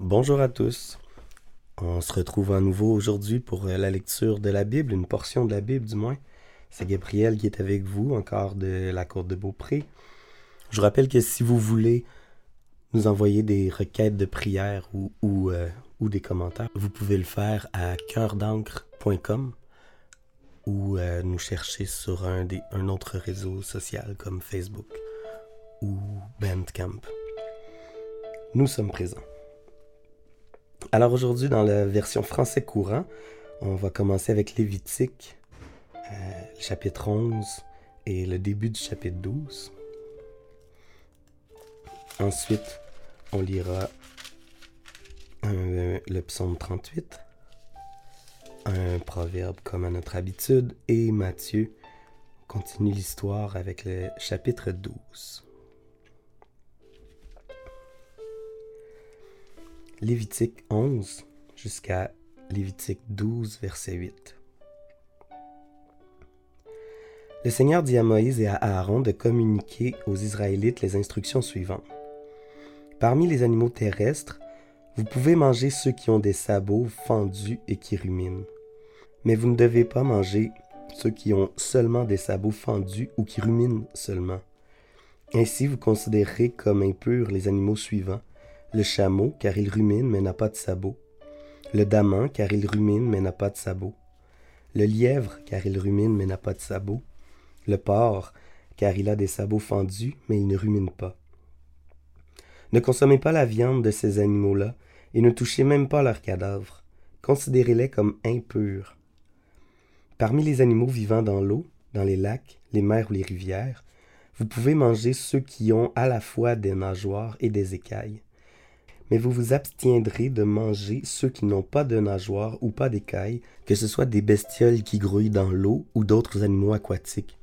Bonjour à tous. On se retrouve à nouveau aujourd'hui pour euh, la lecture de la Bible, une portion de la Bible du moins. C'est Gabriel qui est avec vous, encore de la Côte de Beaupré. Je vous rappelle que si vous voulez nous envoyer des requêtes de prière ou, ou, euh, des commentaires, vous pouvez le faire à cœurdancre.com ou euh, nous chercher sur un, des, un autre réseau social comme Facebook ou Bandcamp. Nous sommes présents. Alors aujourd'hui, dans la version français courant, on va commencer avec Lévitique, euh, le chapitre 11 et le début du chapitre 12. Ensuite, on lira un- le psaume 38, un proverbe comme à notre habitude, et Matthieu continue l'histoire avec le chapitre 12. Lévitique 11 jusqu'à Lévitique 12, verset 8. Le Seigneur dit à Moïse et à Aaron de communiquer aux Israélites les instructions suivantes. Parmi les animaux terrestres, vous pouvez manger ceux qui ont des sabots fendus et qui ruminent. Mais vous ne devez pas manger ceux qui ont seulement des sabots fendus ou qui ruminent seulement. Ainsi, vous considérez comme impurs les animaux suivants le chameau, car il rumine mais n'a pas de sabots. Le daman, car il rumine mais n'a pas de sabots. Le lièvre, car il rumine mais n'a pas de sabots. Le porc, car il a des sabots fendus mais il ne rumine pas. Ne consommez pas la viande de ces animaux-là et ne touchez même pas leurs cadavres. Considérez-les comme impurs. Parmi les animaux vivant dans l'eau, dans les lacs, les mers ou les rivières, vous pouvez manger ceux qui ont à la fois des nageoires et des écailles mais vous vous abstiendrez de manger ceux qui n'ont pas de nageoires ou pas d'écailles, que ce soit des bestioles qui grouillent dans l'eau ou d'autres animaux aquatiques.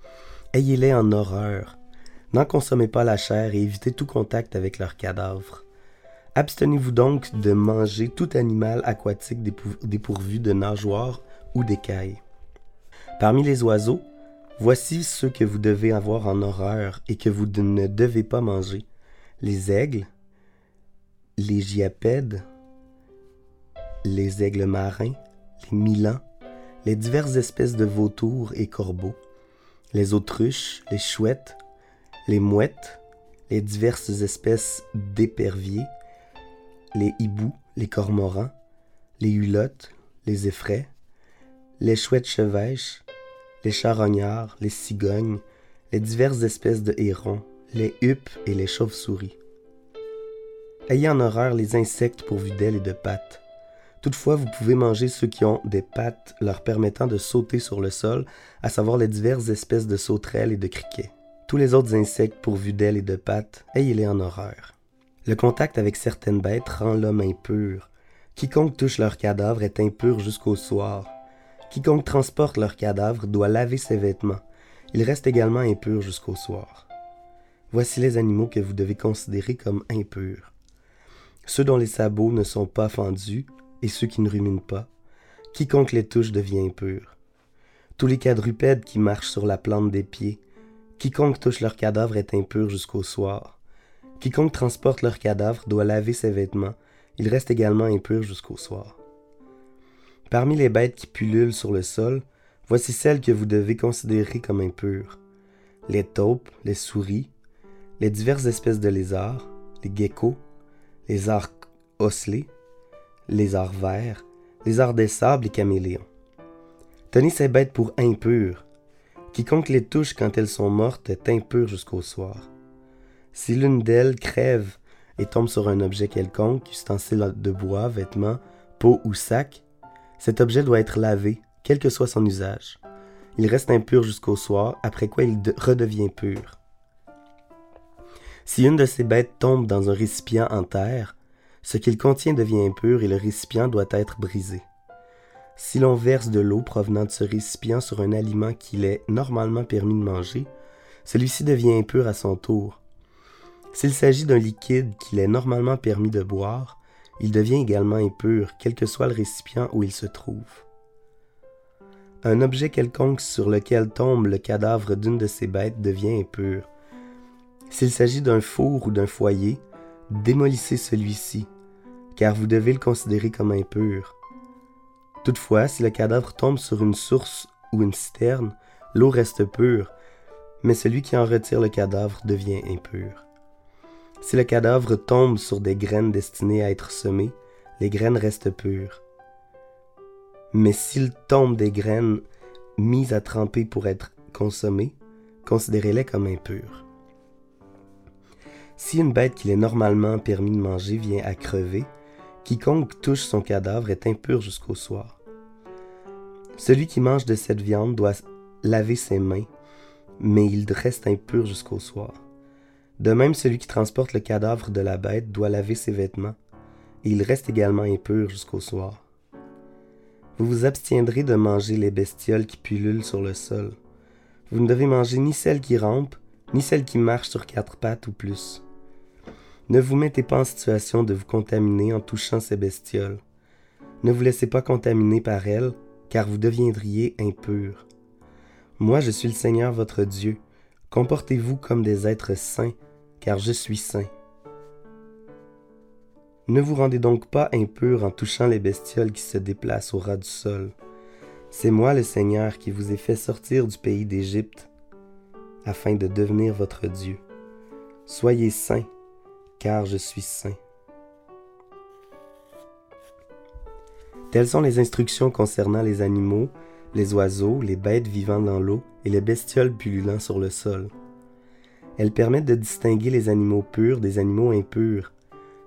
Ayez-les en horreur. N'en consommez pas la chair et évitez tout contact avec leurs cadavres. Abstenez-vous donc de manger tout animal aquatique dépourvu de nageoires ou d'écailles. Parmi les oiseaux, voici ceux que vous devez avoir en horreur et que vous ne devez pas manger. Les aigles, les giapèdes, les aigles marins, les milans, les diverses espèces de vautours et corbeaux, les autruches, les chouettes, les mouettes, les diverses espèces d'éperviers, les hiboux, les cormorans, les hulottes, les effraies, les chouettes chevêches, les charognards, les cigognes, les diverses espèces de hérons, les huppes et les chauves-souris. Ayez en horreur les insectes pourvus d'ailes et de pattes. Toutefois, vous pouvez manger ceux qui ont des pattes leur permettant de sauter sur le sol, à savoir les diverses espèces de sauterelles et de criquets. Tous les autres insectes pourvus d'ailes et de pattes, ayez-les en horreur. Le contact avec certaines bêtes rend l'homme impur. Quiconque touche leur cadavre est impur jusqu'au soir. Quiconque transporte leur cadavre doit laver ses vêtements. Il reste également impur jusqu'au soir. Voici les animaux que vous devez considérer comme impurs ceux dont les sabots ne sont pas fendus et ceux qui ne ruminent pas. Quiconque les touche devient impur. Tous les quadrupèdes qui marchent sur la plante des pieds, quiconque touche leur cadavre est impur jusqu'au soir. Quiconque transporte leur cadavre doit laver ses vêtements, il reste également impur jusqu'au soir. Parmi les bêtes qui pullulent sur le sol, voici celles que vous devez considérer comme impures. Les taupes, les souris, les diverses espèces de lézards, les geckos, les arcs osselés, les arts verts, les arts des sables et caméléons. Tenez ces bêtes pour impures. Quiconque les touche quand elles sont mortes est impur jusqu'au soir. Si l'une d'elles crève et tombe sur un objet quelconque, ustensile de bois, vêtements, peau ou sac, cet objet doit être lavé, quel que soit son usage. Il reste impur jusqu'au soir, après quoi il redevient pur. Si une de ces bêtes tombe dans un récipient en terre, ce qu'il contient devient impur et le récipient doit être brisé. Si l'on verse de l'eau provenant de ce récipient sur un aliment qu'il est normalement permis de manger, celui-ci devient impur à son tour. S'il s'agit d'un liquide qu'il est normalement permis de boire, il devient également impur, quel que soit le récipient où il se trouve. Un objet quelconque sur lequel tombe le cadavre d'une de ces bêtes devient impur. S'il s'agit d'un four ou d'un foyer, démolissez celui-ci. car vous devez le considérer comme impur. Toutefois, si le cadavre tombe sur une source ou une citerne, l'eau reste pure, mais celui qui en retire le cadavre devient impur. Si le cadavre tombe sur des graines destinées à être semées, les graines restent pures. Mais s'il tombe des graines mises à tremper pour être consommées, considérez-les comme impures. Si une bête qu'il est normalement permis de manger vient à crever, quiconque touche son cadavre est impur jusqu'au soir. Celui qui mange de cette viande doit laver ses mains, mais il reste impur jusqu'au soir. De même, celui qui transporte le cadavre de la bête doit laver ses vêtements, et il reste également impur jusqu'au soir. Vous vous abstiendrez de manger les bestioles qui pullulent sur le sol. Vous ne devez manger ni celles qui rampent, ni celles qui marchent sur quatre pattes ou plus. Ne vous mettez pas en situation de vous contaminer en touchant ces bestioles. Ne vous laissez pas contaminer par elles, car vous deviendriez impurs. Moi, je suis le Seigneur votre Dieu. Comportez-vous comme des êtres saints, car je suis saint. Ne vous rendez donc pas impurs en touchant les bestioles qui se déplacent au ras du sol. C'est moi le Seigneur qui vous ai fait sortir du pays d'Égypte, afin de devenir votre Dieu. Soyez saints, car je suis saint. Telles sont les instructions concernant les animaux, les oiseaux, les bêtes vivant dans l'eau et les bestioles pullulant sur le sol. Elles permettent de distinguer les animaux purs des animaux impurs,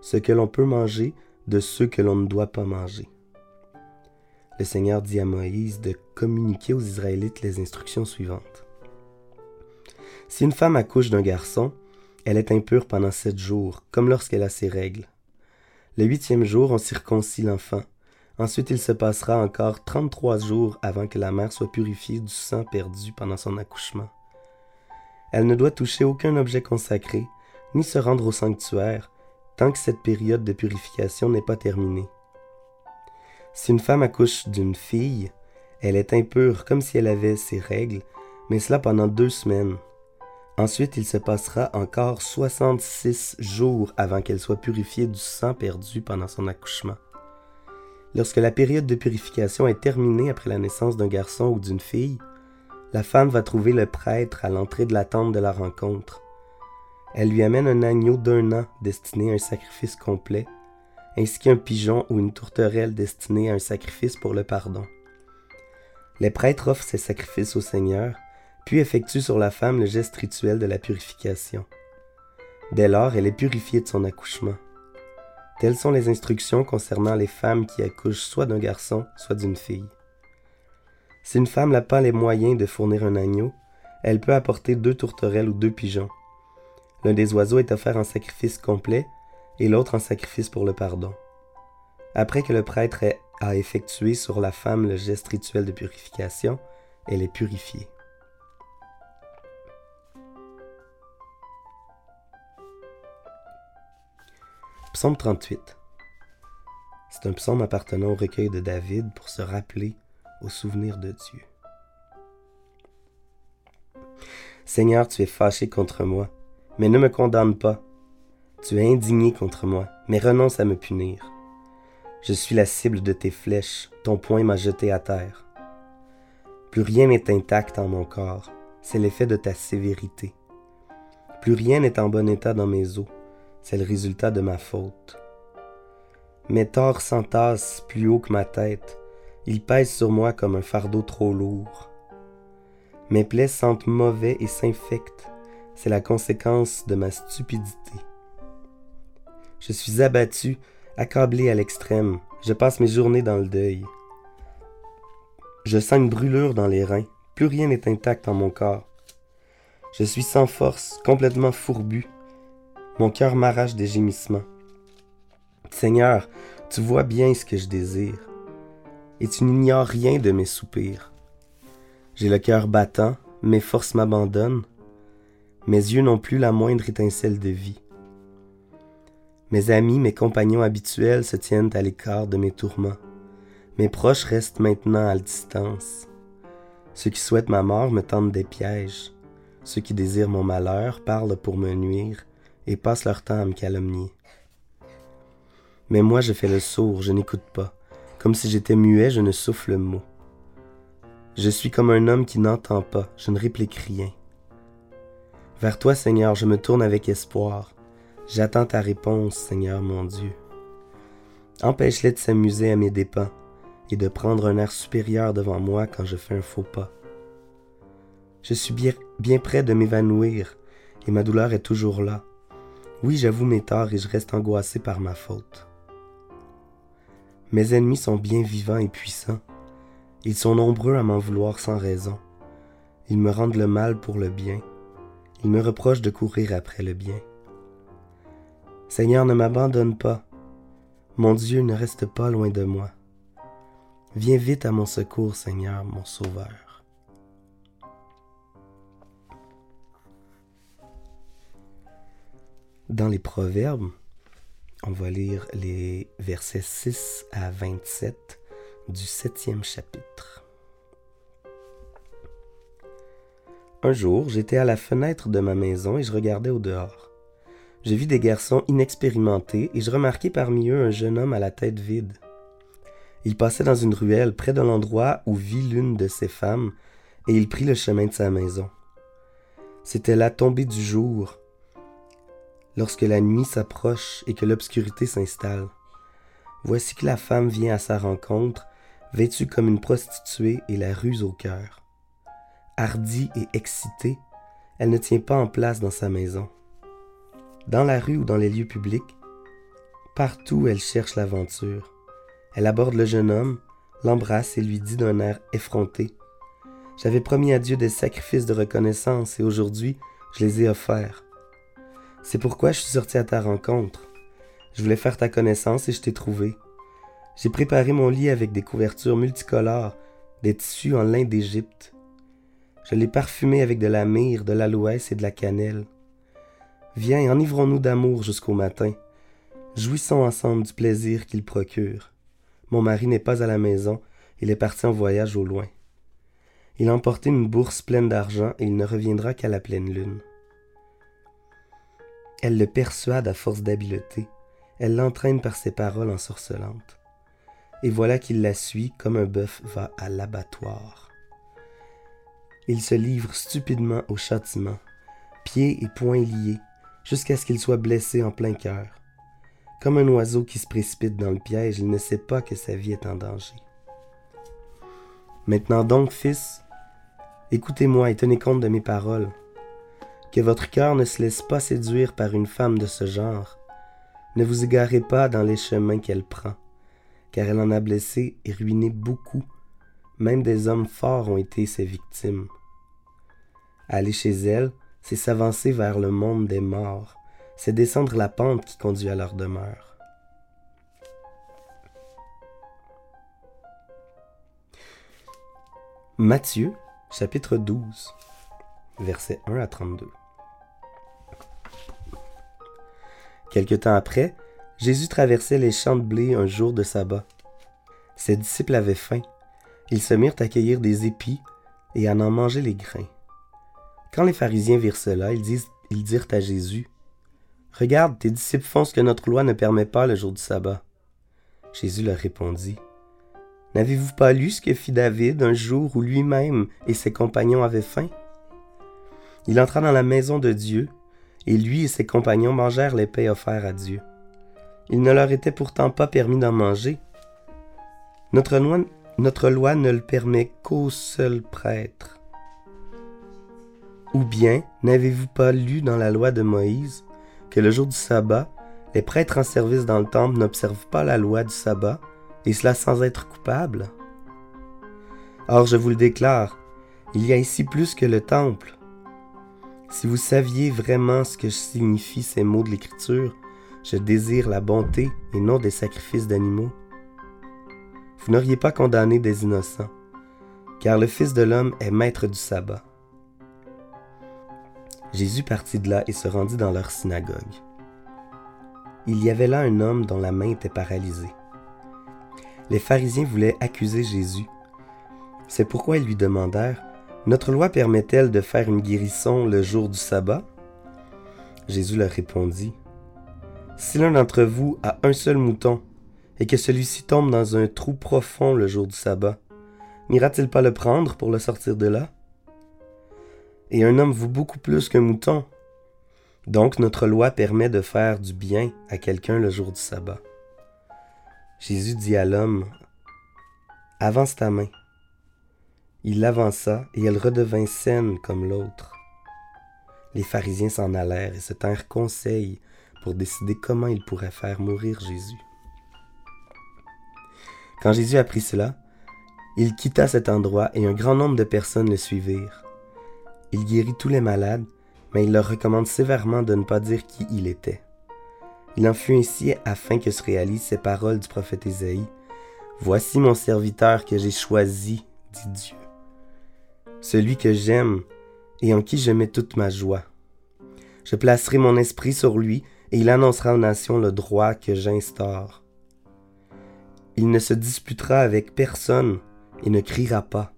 ce que l'on peut manger de ceux que l'on ne doit pas manger. Le Seigneur dit à Moïse de communiquer aux Israélites les instructions suivantes. Si une femme accouche d'un garçon, elle est impure pendant sept jours, comme lorsqu'elle a ses règles. Le huitième jour, on circoncis l'enfant. Ensuite, il se passera encore trente-trois jours avant que la mère soit purifiée du sang perdu pendant son accouchement. Elle ne doit toucher aucun objet consacré, ni se rendre au sanctuaire, tant que cette période de purification n'est pas terminée. Si une femme accouche d'une fille, elle est impure comme si elle avait ses règles, mais cela pendant deux semaines. Ensuite, il se passera encore 66 jours avant qu'elle soit purifiée du sang perdu pendant son accouchement. Lorsque la période de purification est terminée après la naissance d'un garçon ou d'une fille, la femme va trouver le prêtre à l'entrée de la tente de la rencontre. Elle lui amène un agneau d'un an destiné à un sacrifice complet, ainsi qu'un pigeon ou une tourterelle destinée à un sacrifice pour le pardon. Les prêtres offrent ces sacrifices au Seigneur, puis effectuent sur la femme le geste rituel de la purification. Dès lors, elle est purifiée de son accouchement. Telles sont les instructions concernant les femmes qui accouchent soit d'un garçon, soit d'une fille. Si une femme n'a pas les moyens de fournir un agneau, elle peut apporter deux tourterelles ou deux pigeons. L'un des oiseaux est offert en sacrifice complet et l'autre en sacrifice pour le pardon. Après que le prêtre a effectué sur la femme le geste rituel de purification, elle est purifiée. Psaume 38 C'est un psaume appartenant au recueil de David pour se rappeler au souvenir de Dieu. Seigneur, tu es fâché contre moi, mais ne me condamne pas. Tu es indigné contre moi, mais renonce à me punir. Je suis la cible de tes flèches, ton poing m'a jeté à terre. Plus rien n'est intact en mon corps, c'est l'effet de ta sévérité. Plus rien n'est en bon état dans mes os, c'est le résultat de ma faute. Mes torts s'entassent plus haut que ma tête, ils pèsent sur moi comme un fardeau trop lourd. Mes plaies sentent mauvais et s'infectent. C'est la conséquence de ma stupidité. Je suis abattu, accablé à l'extrême. Je passe mes journées dans le deuil. Je sens une brûlure dans les reins. Plus rien n'est intact en mon corps. Je suis sans force, complètement fourbu. Mon cœur m'arrache des gémissements. Seigneur, tu vois bien ce que je désire et tu n'ignores rien de mes soupirs. J'ai le cœur battant, mes forces m'abandonnent, mes yeux n'ont plus la moindre étincelle de vie. Mes amis, mes compagnons habituels se tiennent à l'écart de mes tourments. Mes proches restent maintenant à distance. Ceux qui souhaitent ma mort me tendent des pièges. Ceux qui désirent mon malheur parlent pour me nuire et passent leur temps à me calomnier. Mais moi je fais le sourd, je n'écoute pas. Comme si j'étais muet, je ne souffle mot. Je suis comme un homme qui n'entend pas, je ne réplique rien. Vers toi, Seigneur, je me tourne avec espoir. J'attends ta réponse, Seigneur mon Dieu. Empêche-les de s'amuser à mes dépens et de prendre un air supérieur devant moi quand je fais un faux pas. Je suis bien, bien près de m'évanouir et ma douleur est toujours là. Oui, j'avoue mes torts et je reste angoissé par ma faute. Mes ennemis sont bien vivants et puissants. Ils sont nombreux à m'en vouloir sans raison. Ils me rendent le mal pour le bien. Ils me reprochent de courir après le bien. Seigneur, ne m'abandonne pas. Mon Dieu ne reste pas loin de moi. Viens vite à mon secours, Seigneur, mon Sauveur. Dans les Proverbes, on va lire les versets 6 à 27 du septième chapitre. Un jour, j'étais à la fenêtre de ma maison et je regardais au dehors. Je vis des garçons inexpérimentés et je remarquai parmi eux un jeune homme à la tête vide. Il passait dans une ruelle près de l'endroit où vit l'une de ses femmes, et il prit le chemin de sa maison. C'était la tombée du jour, lorsque la nuit s'approche et que l'obscurité s'installe. Voici que la femme vient à sa rencontre, vêtue comme une prostituée et la ruse au cœur. Hardie et excitée, elle ne tient pas en place dans sa maison dans la rue ou dans les lieux publics. Partout, elle cherche l'aventure. Elle aborde le jeune homme, l'embrasse et lui dit d'un air effronté J'avais promis à Dieu des sacrifices de reconnaissance et aujourd'hui, je les ai offerts. C'est pourquoi je suis sorti à ta rencontre. Je voulais faire ta connaissance et je t'ai trouvé. J'ai préparé mon lit avec des couvertures multicolores, des tissus en lin d'Égypte. Je l'ai parfumé avec de la myrrhe, de l'aloès et de la cannelle. Viens, enivrons-nous d'amour jusqu'au matin. Jouissons ensemble du plaisir qu'il procure. Mon mari n'est pas à la maison, il est parti en voyage au loin. Il a emporté une bourse pleine d'argent et il ne reviendra qu'à la pleine lune. Elle le persuade à force d'habileté, elle l'entraîne par ses paroles ensorcelantes. Et voilà qu'il la suit comme un bœuf va à l'abattoir. Il se livre stupidement au châtiment, pieds et poings liés, jusqu'à ce qu'il soit blessé en plein cœur. Comme un oiseau qui se précipite dans le piège, il ne sait pas que sa vie est en danger. Maintenant donc, fils, écoutez-moi et tenez compte de mes paroles. Que votre cœur ne se laisse pas séduire par une femme de ce genre. Ne vous égarez pas dans les chemins qu'elle prend, car elle en a blessé et ruiné beaucoup. Même des hommes forts ont été ses victimes. Allez chez elle, c'est s'avancer vers le monde des morts, c'est descendre la pente qui conduit à leur demeure. Matthieu, chapitre 12, versets 1 à 32. Quelque temps après, Jésus traversait les champs de blé un jour de sabbat. Ses disciples avaient faim. Ils se mirent à cueillir des épis et à en manger les grains. Quand les pharisiens virent cela, ils, dirent à Jésus, Regarde, tes disciples font ce que notre loi ne permet pas le jour du sabbat. Jésus leur répondit, N'avez-vous pas lu ce que fit David un jour où lui-même et ses compagnons avaient faim Il entra dans la maison de Dieu, et lui et ses compagnons mangèrent les paix offerts à Dieu. Il ne leur était pourtant pas permis d'en manger. Notre loi, notre loi ne le permet qu'au seul prêtre. Ou bien n'avez-vous pas lu dans la loi de Moïse que le jour du sabbat, les prêtres en service dans le temple n'observent pas la loi du sabbat, et cela sans être coupables Or je vous le déclare, il y a ici plus que le temple. Si vous saviez vraiment ce que signifient ces mots de l'Écriture, je désire la bonté et non des sacrifices d'animaux. Vous n'auriez pas condamné des innocents, car le Fils de l'homme est maître du sabbat. Jésus partit de là et se rendit dans leur synagogue. Il y avait là un homme dont la main était paralysée. Les pharisiens voulaient accuser Jésus. C'est pourquoi ils lui demandèrent Notre loi permet-elle de faire une guérison le jour du sabbat? Jésus leur répondit Si l'un d'entre vous a un seul mouton, et que celui-ci tombe dans un trou profond le jour du sabbat, n'ira-t-il pas le prendre pour le sortir de là? Et un homme vaut beaucoup plus qu'un mouton. Donc notre loi permet de faire du bien à quelqu'un le jour du sabbat. Jésus dit à l'homme, Avance ta main. Il l'avança et elle redevint saine comme l'autre. Les pharisiens s'en allèrent et se tinrent conseil pour décider comment ils pourraient faire mourir Jésus. Quand Jésus apprit cela, il quitta cet endroit et un grand nombre de personnes le suivirent. Il guérit tous les malades, mais il leur recommande sévèrement de ne pas dire qui il était. Il en fut ainsi afin que se réalisent ces paroles du prophète Ésaïe. Voici mon serviteur que j'ai choisi, dit Dieu. Celui que j'aime et en qui je mets toute ma joie. Je placerai mon esprit sur lui et il annoncera aux nations le droit que j'instaure. Il ne se disputera avec personne et ne criera pas.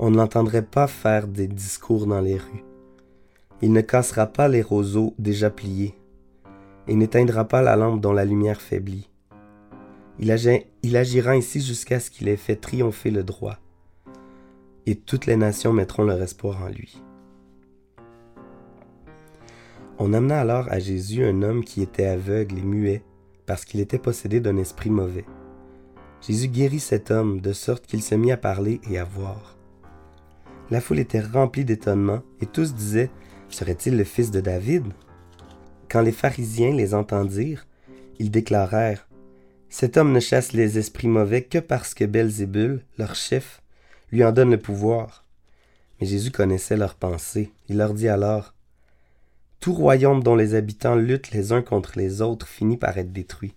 On ne l'entendrait pas faire des discours dans les rues. Il ne cassera pas les roseaux déjà pliés et n'éteindra pas la lampe dont la lumière faiblit. Il, il agira ainsi jusqu'à ce qu'il ait fait triompher le droit, et toutes les nations mettront leur espoir en lui. On amena alors à Jésus un homme qui était aveugle et muet, parce qu'il était possédé d'un esprit mauvais. Jésus guérit cet homme de sorte qu'il se mit à parler et à voir. La foule était remplie d'étonnement, et tous disaient Serait-il le fils de David Quand les pharisiens les entendirent, ils déclarèrent Cet homme ne chasse les esprits mauvais que parce que Belzébul, leur chef, lui en donne le pouvoir. Mais Jésus connaissait leurs pensées. Il leur dit alors tout royaume dont les habitants luttent les uns contre les autres finit par être détruit.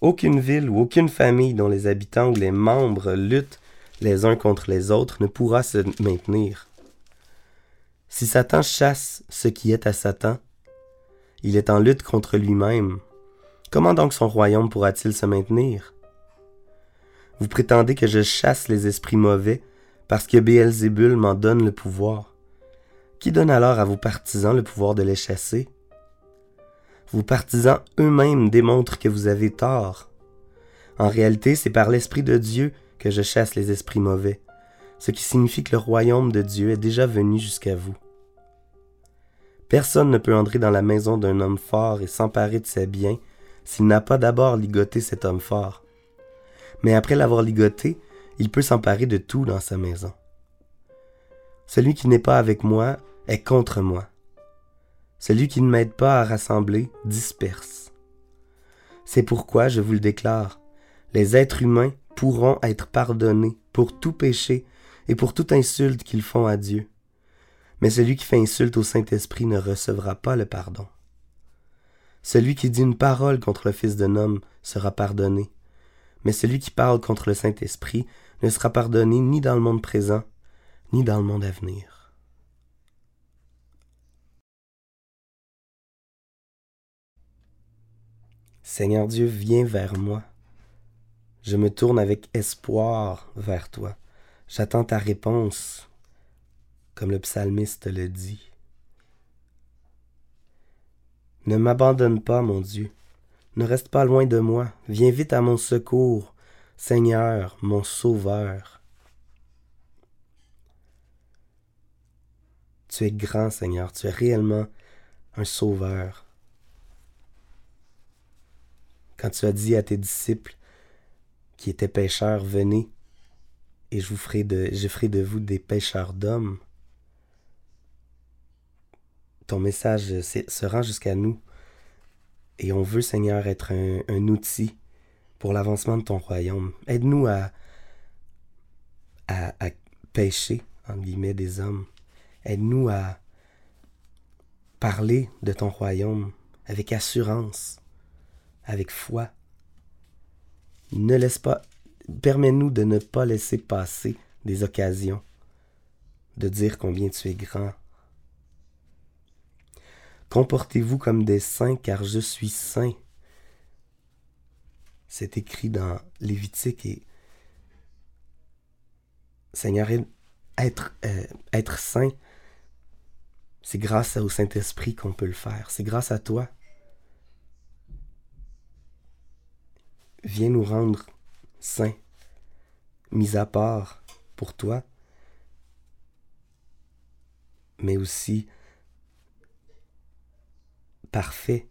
Aucune ville ou aucune famille dont les habitants ou les membres luttent les uns contre les autres ne pourra se maintenir. Si Satan chasse ce qui est à Satan, il est en lutte contre lui-même. Comment donc son royaume pourra-t-il se maintenir? Vous prétendez que je chasse les esprits mauvais parce que Béelzébul m'en donne le pouvoir. Qui donne alors à vos partisans le pouvoir de les chasser? Vos partisans eux-mêmes démontrent que vous avez tort. En réalité, c'est par l'Esprit de Dieu que je chasse les esprits mauvais, ce qui signifie que le royaume de Dieu est déjà venu jusqu'à vous. Personne ne peut entrer dans la maison d'un homme fort et s'emparer de ses biens s'il n'a pas d'abord ligoté cet homme fort. Mais après l'avoir ligoté, il peut s'emparer de tout dans sa maison. Celui qui n'est pas avec moi est contre moi. Celui qui ne m'aide pas à rassembler disperse. C'est pourquoi je vous le déclare, les êtres humains pourront être pardonnés pour tout péché et pour toute insulte qu'ils font à Dieu. Mais celui qui fait insulte au Saint-Esprit ne recevra pas le pardon. Celui qui dit une parole contre le Fils d'un homme sera pardonné, mais celui qui parle contre le Saint-Esprit ne sera pardonné ni dans le monde présent, ni dans le monde à venir. Seigneur Dieu, viens vers moi. Je me tourne avec espoir vers toi. J'attends ta réponse, comme le psalmiste le dit. Ne m'abandonne pas, mon Dieu. Ne reste pas loin de moi. Viens vite à mon secours, Seigneur, mon Sauveur. Tu es grand, Seigneur. Tu es réellement un Sauveur quand tu as dit à tes disciples qui étaient pêcheurs, venez et je ferai de, de vous des pêcheurs d'hommes. Ton message se rend jusqu'à nous et on veut, Seigneur, être un, outil pour l'avancement de ton royaume. Aide-nous à, à, à pêcher, en guillemets, des hommes. Aide-nous à parler de ton royaume avec assurance avec foi. Ne laisse pas, permets-nous de ne pas laisser passer des occasions de dire combien tu es grand. Comportez-vous comme des saints car je suis saint. C'est écrit dans Lévitique et Seigneur, être, euh, être saint, c'est grâce au Saint-Esprit qu'on peut le faire. C'est grâce à toi. viens nous rendre saints, mis à part pour toi, mais aussi parfait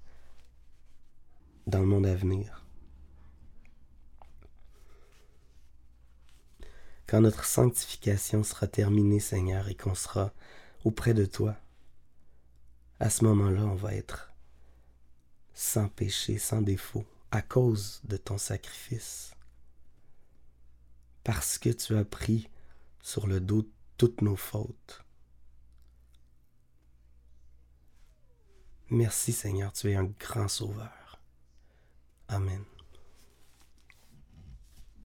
dans le monde à venir. Quand notre sanctification sera terminée, Seigneur, et qu'on sera auprès de toi, à ce moment-là, on va être sans péché, sans défaut, à cause de ton sacrifice. Parce que tu as pris sur le dos toutes nos fautes. Merci Seigneur, tu es un grand sauveur. Amen.